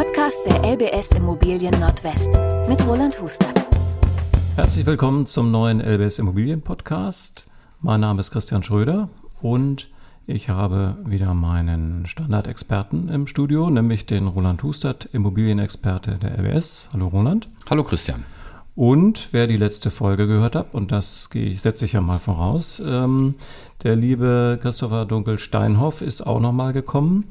Podcast der LBS Immobilien Nordwest mit Roland Huster. Herzlich willkommen zum neuen LBS Immobilien Podcast. Mein Name ist Christian Schröder und ich habe wieder meinen Standardexperten im Studio, nämlich den Roland Hustert, Immobilienexperte der LBS. Hallo Roland. Hallo Christian. Und wer die letzte Folge gehört hat, und das ich, setze ich ja mal voraus, ähm, der liebe Christopher Dunkel-Steinhoff ist auch nochmal gekommen.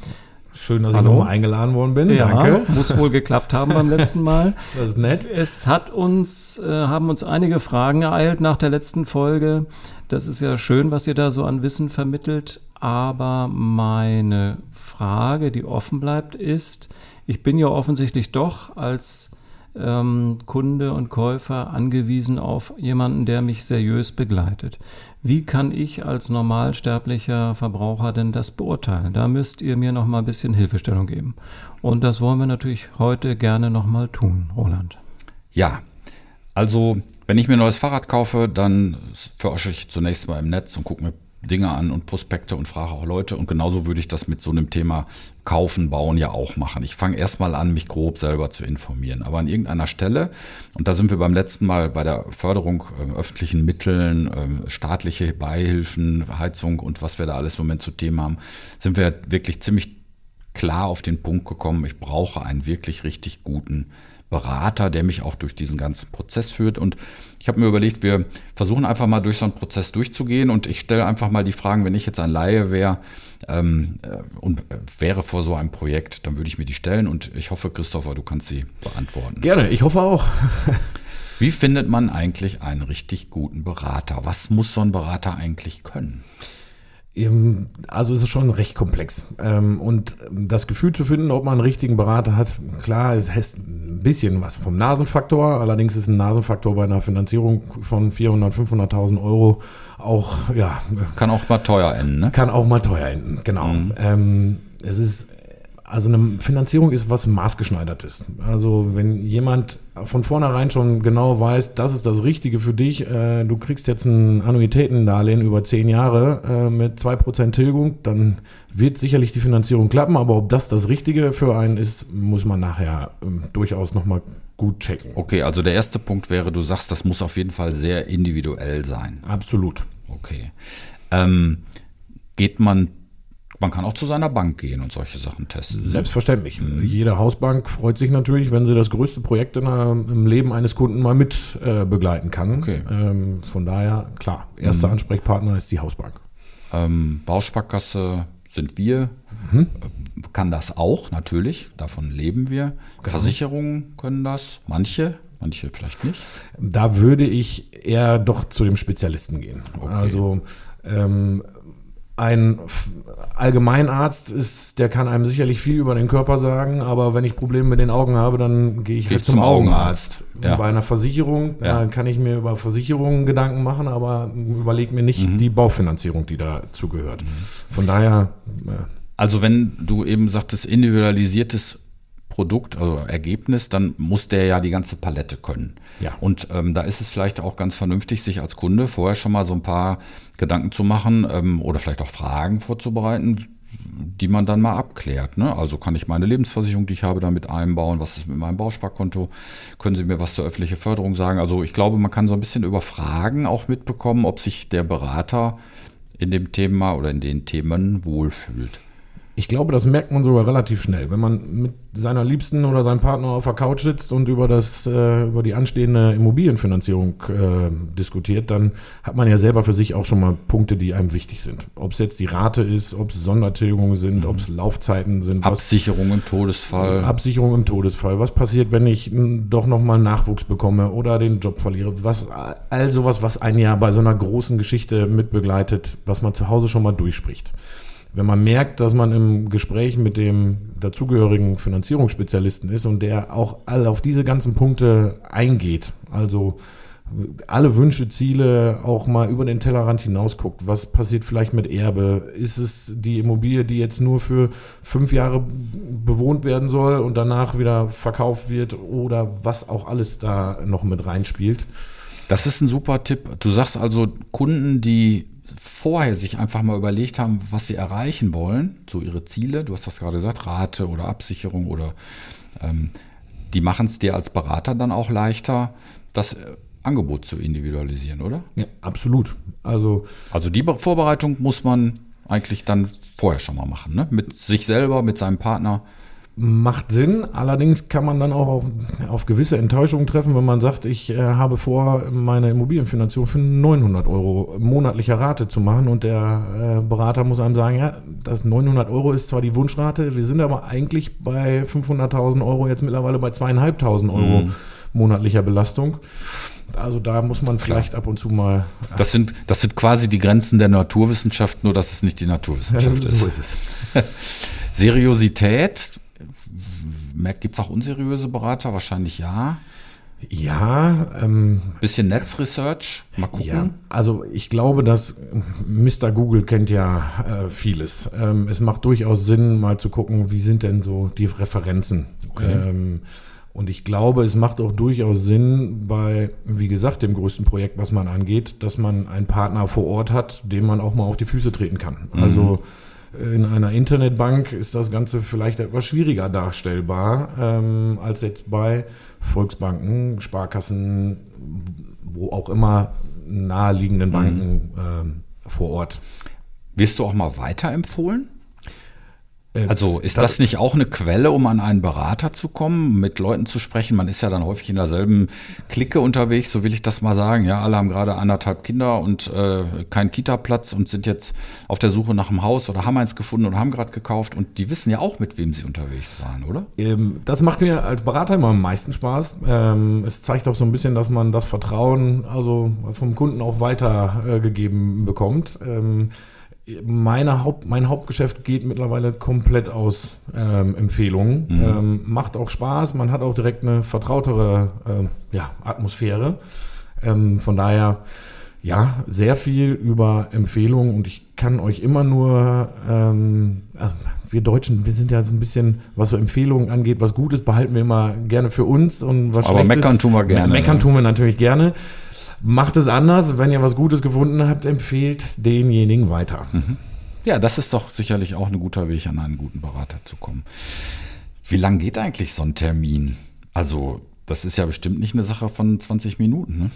Schön, dass Hallo. ich nochmal eingeladen worden bin. Ja, Danke. Muss wohl geklappt haben beim letzten Mal. Das ist nett. Es hat uns, äh, haben uns einige Fragen ereilt nach der letzten Folge. Das ist ja schön, was ihr da so an Wissen vermittelt. Aber meine Frage, die offen bleibt, ist, ich bin ja offensichtlich doch als ähm, Kunde und Käufer angewiesen auf jemanden, der mich seriös begleitet. Wie kann ich als normalsterblicher Verbraucher denn das beurteilen? Da müsst ihr mir noch mal ein bisschen Hilfestellung geben. Und das wollen wir natürlich heute gerne noch mal tun, Roland. Ja, also wenn ich mir ein neues Fahrrad kaufe, dann forsche ich zunächst mal im Netz und gucke mir Dinge an und Prospekte und frage auch Leute. Und genauso würde ich das mit so einem Thema Kaufen, Bauen ja auch machen. Ich fange erstmal an, mich grob selber zu informieren. Aber an irgendeiner Stelle, und da sind wir beim letzten Mal bei der Förderung äh, öffentlichen Mitteln, äh, staatliche Beihilfen, Heizung und was wir da alles im Moment zu Themen haben, sind wir wirklich ziemlich klar auf den Punkt gekommen, ich brauche einen wirklich richtig guten Berater, der mich auch durch diesen ganzen Prozess führt. Und ich habe mir überlegt, wir versuchen einfach mal durch so einen Prozess durchzugehen und ich stelle einfach mal die Fragen, wenn ich jetzt ein Laie wäre ähm, äh, und äh, wäre vor so einem Projekt, dann würde ich mir die stellen und ich hoffe, Christopher, du kannst sie beantworten. Gerne, ich hoffe auch. Wie findet man eigentlich einen richtig guten Berater? Was muss so ein Berater eigentlich können? Also es ist schon recht komplex. Ähm, und das Gefühl zu finden, ob man einen richtigen Berater hat, klar, es heißt ein bisschen was vom Nasenfaktor. Allerdings ist ein Nasenfaktor bei einer Finanzierung von 400, 500.000 Euro auch, ja. Kann auch mal teuer enden, ne? Kann auch mal teuer enden, genau. Mhm. Ähm, es ist also eine Finanzierung ist was maßgeschneidertes. Also wenn jemand von vornherein schon genau weiß, das ist das Richtige für dich, äh, du kriegst jetzt ein Annuitätendarlehen über zehn Jahre äh, mit zwei Prozent Tilgung, dann wird sicherlich die Finanzierung klappen, aber ob das das Richtige für einen ist, muss man nachher ähm, durchaus nochmal gut checken. Okay, also der erste Punkt wäre, du sagst, das muss auf jeden Fall sehr individuell sein. Absolut. Okay. Ähm, geht man man kann auch zu seiner Bank gehen und solche Sachen testen. Selbstverständlich. Mhm. Jede Hausbank freut sich natürlich, wenn sie das größte Projekt der, im Leben eines Kunden mal mit äh, begleiten kann. Okay. Ähm, von daher, klar, erster mhm. Ansprechpartner ist die Hausbank. Ähm, Bausparkasse sind wir. Mhm. Kann das auch, natürlich. Davon leben wir. Genau. Versicherungen können das. Manche, manche vielleicht nicht. Da würde ich eher doch zu dem Spezialisten gehen. Okay. Also ähm, ein Allgemeinarzt ist, der kann einem sicherlich viel über den Körper sagen, aber wenn ich Probleme mit den Augen habe, dann gehe ich Geh halt zum, zum Augenarzt. Augenarzt. Ja. Bei einer Versicherung ja. kann ich mir über Versicherungen Gedanken machen, aber überlege mir nicht mhm. die Baufinanzierung, die dazu gehört. Mhm. Von daher. Äh, also wenn du eben sagtest, individualisiertes Produkt, also Ergebnis, dann muss der ja die ganze Palette können. Ja. Und ähm, da ist es vielleicht auch ganz vernünftig, sich als Kunde vorher schon mal so ein paar Gedanken zu machen ähm, oder vielleicht auch Fragen vorzubereiten, die man dann mal abklärt. Ne? Also kann ich meine Lebensversicherung, die ich habe, damit einbauen? Was ist mit meinem Bausparkonto? Können Sie mir was zur öffentlichen Förderung sagen? Also ich glaube, man kann so ein bisschen über Fragen auch mitbekommen, ob sich der Berater in dem Thema oder in den Themen wohlfühlt. Ich glaube, das merkt man sogar relativ schnell. Wenn man mit seiner Liebsten oder seinem Partner auf der Couch sitzt und über, das, äh, über die anstehende Immobilienfinanzierung äh, diskutiert, dann hat man ja selber für sich auch schon mal Punkte, die einem wichtig sind. Ob es jetzt die Rate ist, ob es Sondertilgungen sind, mhm. ob es Laufzeiten sind. Absicherung was, im Todesfall. Absicherung im Todesfall. Was passiert, wenn ich doch nochmal Nachwuchs bekomme oder den Job verliere? Was, all sowas, was einen ja bei so einer großen Geschichte mitbegleitet, was man zu Hause schon mal durchspricht wenn man merkt, dass man im Gespräch mit dem dazugehörigen Finanzierungsspezialisten ist und der auch all auf diese ganzen Punkte eingeht, also alle Wünsche, Ziele auch mal über den Tellerrand hinaus guckt. Was passiert vielleicht mit Erbe? Ist es die Immobilie, die jetzt nur für fünf Jahre bewohnt werden soll und danach wieder verkauft wird oder was auch alles da noch mit reinspielt? Das ist ein super Tipp. Du sagst also, Kunden, die vorher sich einfach mal überlegt haben, was sie erreichen wollen, so ihre Ziele, du hast das gerade gesagt, Rate oder Absicherung oder ähm, die machen es dir als Berater dann auch leichter, das äh, Angebot zu individualisieren, oder? Ja, absolut. Also, also die Vorbereitung muss man eigentlich dann vorher schon mal machen, ne? Mit sich selber, mit seinem Partner. Macht Sinn, allerdings kann man dann auch auf, auf gewisse Enttäuschungen treffen, wenn man sagt, ich äh, habe vor, meine Immobilienfinanzierung für 900 Euro monatlicher Rate zu machen und der äh, Berater muss einem sagen, ja, das 900 Euro ist zwar die Wunschrate, wir sind aber eigentlich bei 500.000 Euro jetzt mittlerweile bei zweieinhalbtausend Euro mhm. monatlicher Belastung. Also da muss man vielleicht ab und zu mal. Das sind, das sind quasi die Grenzen der Naturwissenschaft, nur dass es nicht die Naturwissenschaft ja, ist. So ist es. Seriosität Gibt es auch unseriöse Berater? Wahrscheinlich ja. Ja. Ähm, Bisschen Netzresearch? Mal gucken. Ja, also ich glaube, dass Mr. Google kennt ja äh, vieles. Ähm, es macht durchaus Sinn, mal zu gucken, wie sind denn so die Referenzen. Okay. Ähm, und ich glaube, es macht auch durchaus Sinn bei, wie gesagt, dem größten Projekt, was man angeht, dass man einen Partner vor Ort hat, dem man auch mal auf die Füße treten kann. Mhm. In einer Internetbank ist das Ganze vielleicht etwas schwieriger darstellbar ähm, als jetzt bei Volksbanken, Sparkassen, wo auch immer naheliegenden Banken mhm. ähm, vor Ort. Wirst du auch mal weiterempfohlen? Äh, also ist das nicht auch eine Quelle, um an einen Berater zu kommen, mit Leuten zu sprechen? Man ist ja dann häufig in derselben Clique unterwegs, so will ich das mal sagen. Ja, alle haben gerade anderthalb Kinder und äh, keinen Kita-Platz und sind jetzt auf der Suche nach einem Haus oder haben eins gefunden und haben gerade gekauft und die wissen ja auch, mit wem sie unterwegs waren, oder? Ähm, das macht mir als Berater immer am meisten Spaß. Ähm, es zeigt auch so ein bisschen, dass man das Vertrauen also vom Kunden auch weitergegeben äh, bekommt. Ähm, meine Haupt, mein Hauptgeschäft geht mittlerweile komplett aus ähm, Empfehlungen. Mhm. Ähm, macht auch Spaß, man hat auch direkt eine vertrautere äh, ja, Atmosphäre. Ähm, von daher, ja, sehr viel über Empfehlungen und ich kann euch immer nur, ähm, also wir Deutschen, wir sind ja so ein bisschen, was so Empfehlungen angeht, was Gutes behalten wir immer gerne für uns und was Aber Schlechtes. meckern tun wir gerne. Meckern tun wir natürlich gerne. Macht es anders. Wenn ihr was Gutes gefunden habt, empfehlt denjenigen weiter. Mhm. Ja, das ist doch sicherlich auch ein guter Weg, an einen guten Berater zu kommen. Wie lang geht eigentlich so ein Termin? Also, das ist ja bestimmt nicht eine Sache von 20 Minuten. Ne?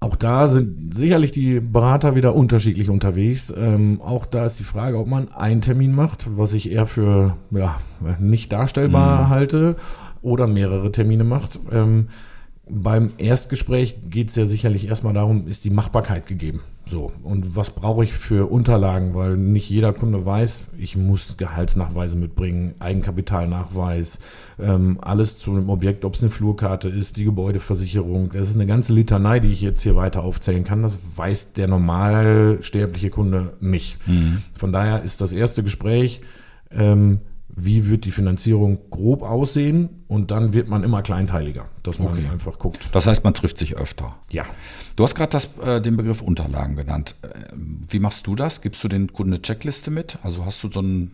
Auch da sind sicherlich die Berater wieder unterschiedlich unterwegs. Ähm, auch da ist die Frage, ob man einen Termin macht, was ich eher für ja, nicht darstellbar mhm. halte, oder mehrere Termine macht. Ähm, beim Erstgespräch geht es ja sicherlich erstmal darum, ist die Machbarkeit gegeben. So, und was brauche ich für Unterlagen? Weil nicht jeder Kunde weiß, ich muss Gehaltsnachweise mitbringen, Eigenkapitalnachweis, ähm, alles zu einem Objekt, ob es eine Flurkarte ist, die Gebäudeversicherung. Das ist eine ganze Litanei, die ich jetzt hier weiter aufzählen kann. Das weiß der normalsterbliche Kunde nicht. Mhm. Von daher ist das erste Gespräch, ähm, wie wird die Finanzierung grob aussehen und dann wird man immer kleinteiliger, dass man okay. einfach guckt. Das heißt, man trifft sich öfter. Ja. Du hast gerade äh, den Begriff Unterlagen genannt. Äh, wie machst du das? Gibst du den Kunden eine Checkliste mit? Also hast du so einen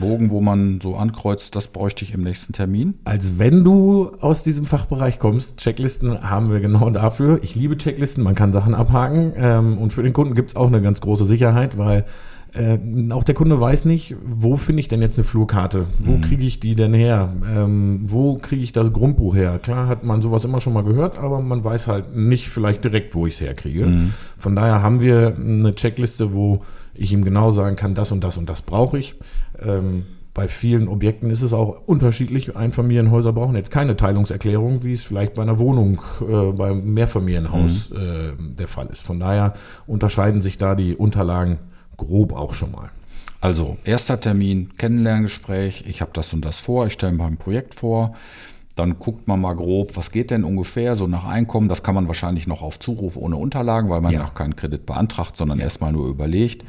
Bogen, wo man so ankreuzt, das bräuchte ich im nächsten Termin? Als wenn du aus diesem Fachbereich kommst, Checklisten haben wir genau dafür. Ich liebe Checklisten, man kann Sachen abhaken ähm, und für den Kunden gibt es auch eine ganz große Sicherheit, weil äh, auch der Kunde weiß nicht, wo finde ich denn jetzt eine Flurkarte? Wo mhm. kriege ich die denn her? Ähm, wo kriege ich das Grundbuch her? Klar hat man sowas immer schon mal gehört, aber man weiß halt nicht vielleicht direkt, wo ich es herkriege. Mhm. Von daher haben wir eine Checkliste, wo ich ihm genau sagen kann, das und das und das brauche ich. Ähm, bei vielen Objekten ist es auch unterschiedlich. Einfamilienhäuser brauchen jetzt keine Teilungserklärung, wie es vielleicht bei einer Wohnung, äh, beim Mehrfamilienhaus mhm. äh, der Fall ist. Von daher unterscheiden sich da die Unterlagen grob auch schon mal. Also, erster Termin, Kennenlerngespräch, ich habe das und das vor, ich stelle mir ein Projekt vor. Dann guckt man mal grob, was geht denn ungefähr, so nach Einkommen. Das kann man wahrscheinlich noch auf Zuruf ohne Unterlagen, weil man ja noch keinen Kredit beantragt, sondern ja. erstmal nur überlegt.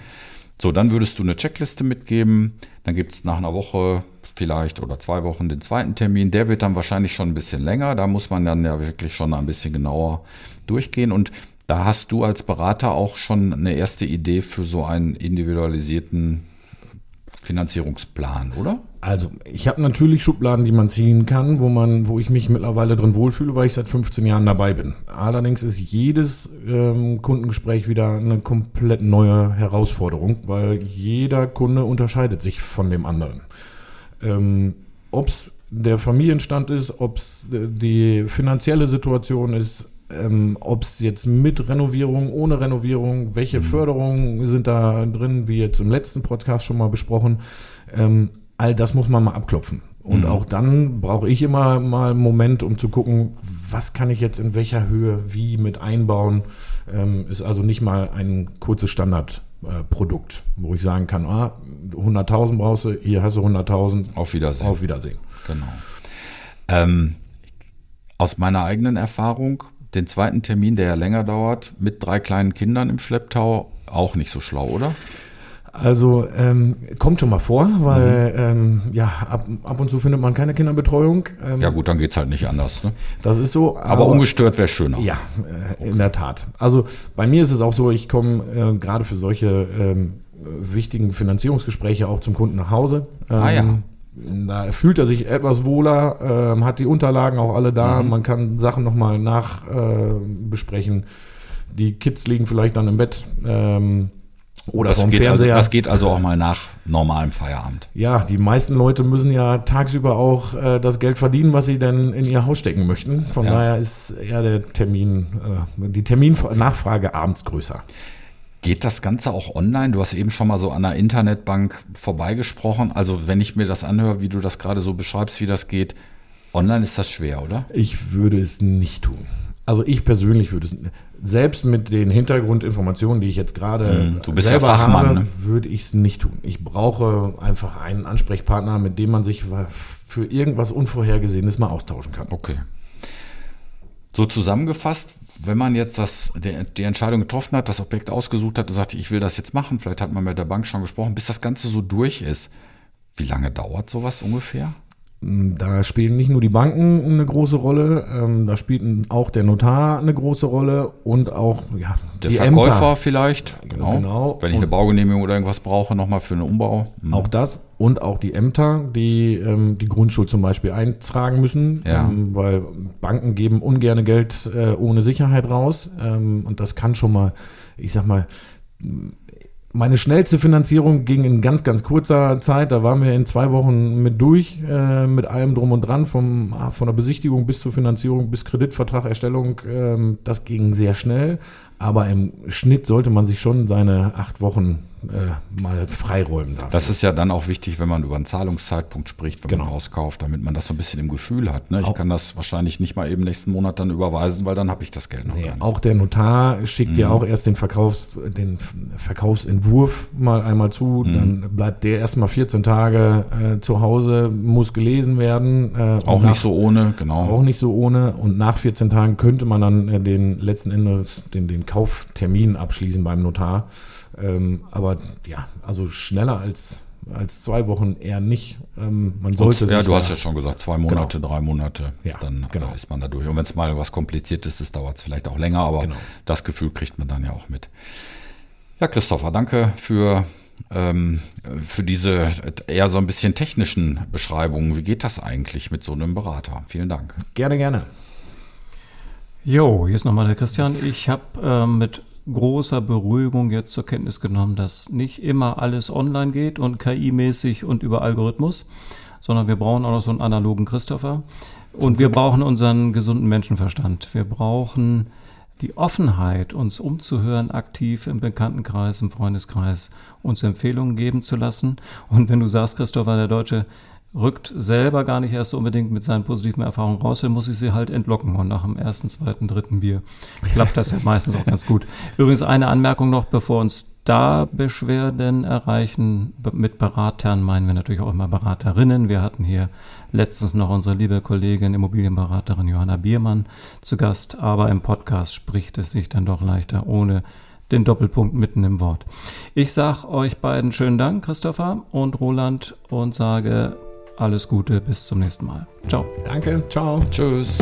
So, dann würdest du eine Checkliste mitgeben. Dann gibt es nach einer Woche vielleicht oder zwei Wochen den zweiten Termin. Der wird dann wahrscheinlich schon ein bisschen länger. Da muss man dann ja wirklich schon ein bisschen genauer durchgehen. Und da hast du als Berater auch schon eine erste Idee für so einen individualisierten Finanzierungsplan, oder? Also, ich habe natürlich Schubladen, die man ziehen kann, wo man, wo ich mich mittlerweile drin wohlfühle, weil ich seit 15 Jahren dabei bin. Allerdings ist jedes ähm, Kundengespräch wieder eine komplett neue Herausforderung, weil jeder Kunde unterscheidet sich von dem anderen. Ähm, Ob es der Familienstand ist, ob es die finanzielle Situation ist, ähm, ob es jetzt mit Renovierung, ohne Renovierung, welche mhm. Förderungen sind da drin, wie jetzt im letzten Podcast schon mal besprochen. Ähm, all das muss man mal abklopfen. Und mhm. auch dann brauche ich immer mal einen Moment, um zu gucken, was kann ich jetzt in welcher Höhe wie mit einbauen. Ähm, ist also nicht mal ein kurzes Standardprodukt, äh, wo ich sagen kann, ah, 100.000 brauchst du, hier hast du 100.000. Auf Wiedersehen. Auf Wiedersehen. Genau. Ähm, aus meiner eigenen Erfahrung den zweiten Termin, der ja länger dauert, mit drei kleinen Kindern im Schlepptau, auch nicht so schlau, oder? Also ähm, kommt schon mal vor, weil mhm. ähm, ja ab, ab und zu findet man keine Kinderbetreuung. Ähm, ja gut, dann geht es halt nicht anders. Ne? Das ist so. Aber, aber ungestört wäre schöner. Ja, äh, in der Tat. Also bei mir ist es auch so, ich komme äh, gerade für solche ähm, wichtigen Finanzierungsgespräche auch zum Kunden nach Hause. ah ja. Da fühlt er sich etwas wohler, äh, hat die Unterlagen auch alle da, mhm. man kann Sachen nochmal nachbesprechen. Äh, die Kids liegen vielleicht dann im Bett. Ähm, oder das vom geht Fernseher. Also, das geht also auch mal nach normalem Feierabend. Ja, die meisten Leute müssen ja tagsüber auch äh, das Geld verdienen, was sie dann in ihr Haus stecken möchten. Von ja. daher ist ja der Termin, äh, die Terminnachfrage abends größer. Geht das Ganze auch online? Du hast eben schon mal so an einer Internetbank vorbeigesprochen. Also wenn ich mir das anhöre, wie du das gerade so beschreibst, wie das geht, online ist das schwer, oder? Ich würde es nicht tun. Also ich persönlich würde es selbst mit den Hintergrundinformationen, die ich jetzt gerade mm, selber ja Fachmann, habe, ne? würde ich es nicht tun. Ich brauche einfach einen Ansprechpartner, mit dem man sich für irgendwas Unvorhergesehenes mal austauschen kann. Okay. So zusammengefasst, wenn man jetzt das, die, die, Entscheidung getroffen hat, das Objekt ausgesucht hat und sagt, ich will das jetzt machen, vielleicht hat man mit der Bank schon gesprochen, bis das Ganze so durch ist, wie lange dauert sowas ungefähr? Da spielen nicht nur die Banken eine große Rolle, ähm, da spielt auch der Notar eine große Rolle und auch ja, der Verkäufer Ämter. vielleicht. Genau. genau. Wenn ich eine Baugenehmigung oder irgendwas brauche, nochmal für einen Umbau. Mhm. Auch das und auch die Ämter, die ähm, die Grundschuld zum Beispiel eintragen müssen, ja. ähm, weil Banken geben ungerne Geld äh, ohne Sicherheit raus ähm, und das kann schon mal, ich sag mal, meine schnellste Finanzierung ging in ganz, ganz kurzer Zeit. Da waren wir in zwei Wochen mit durch, äh, mit allem drum und dran, vom, von der Besichtigung bis zur Finanzierung, bis Kreditvertragerstellung. Ähm, das ging sehr schnell. Aber im Schnitt sollte man sich schon seine acht Wochen äh, mal freiräumen darf. Das ist ja dann auch wichtig, wenn man über einen Zahlungszeitpunkt spricht, wenn genau. man Haus kauft, damit man das so ein bisschen im Gefühl hat. Ne? Ich auch kann das wahrscheinlich nicht mal eben nächsten Monat dann überweisen, weil dann habe ich das Geld noch nee, Auch der Notar schickt mhm. ja auch erst den, Verkaufs-, den Verkaufsentwurf mal einmal zu, mhm. dann bleibt der erstmal 14 Tage äh, zu Hause, muss gelesen werden. Äh, auch nach, nicht so ohne, genau. Auch nicht so ohne. Und nach 14 Tagen könnte man dann äh, den letzten Endes den, den Kauftermin abschließen beim Notar. Ähm, aber ja, also schneller als, als zwei Wochen eher nicht. Ähm, man sollte und, Ja, du hast ja schon gesagt, zwei Monate, genau. drei Monate, ja, dann äh, genau. ist man da durch. Und wenn es mal was Kompliziertes ist, dauert es vielleicht auch länger, aber genau. das Gefühl kriegt man dann ja auch mit. Ja, Christopher, danke für, ähm, für diese eher so ein bisschen technischen Beschreibungen. Wie geht das eigentlich mit so einem Berater? Vielen Dank. Gerne, gerne. Jo, hier ist nochmal der Christian. Ich habe äh, mit großer Beruhigung jetzt zur Kenntnis genommen, dass nicht immer alles online geht und KI-mäßig und über Algorithmus, sondern wir brauchen auch noch so einen analogen Christopher. Und wir brauchen unseren gesunden Menschenverstand. Wir brauchen die Offenheit, uns umzuhören, aktiv im Bekanntenkreis, im Freundeskreis, uns Empfehlungen geben zu lassen. Und wenn du sagst, Christopher, der Deutsche rückt selber gar nicht erst unbedingt mit seinen positiven Erfahrungen raus, dann muss ich sie halt entlocken. Und nach dem ersten, zweiten, dritten Bier klappt das ja meistens auch ganz gut. Übrigens eine Anmerkung noch, bevor uns da Beschwerden erreichen. Mit Beratern meinen wir natürlich auch immer Beraterinnen. Wir hatten hier letztens noch unsere liebe Kollegin, Immobilienberaterin Johanna Biermann zu Gast. Aber im Podcast spricht es sich dann doch leichter ohne den Doppelpunkt mitten im Wort. Ich sage euch beiden schönen Dank, Christopher und Roland, und sage alles Gute, bis zum nächsten Mal. Ciao. Danke, ciao. Tschüss.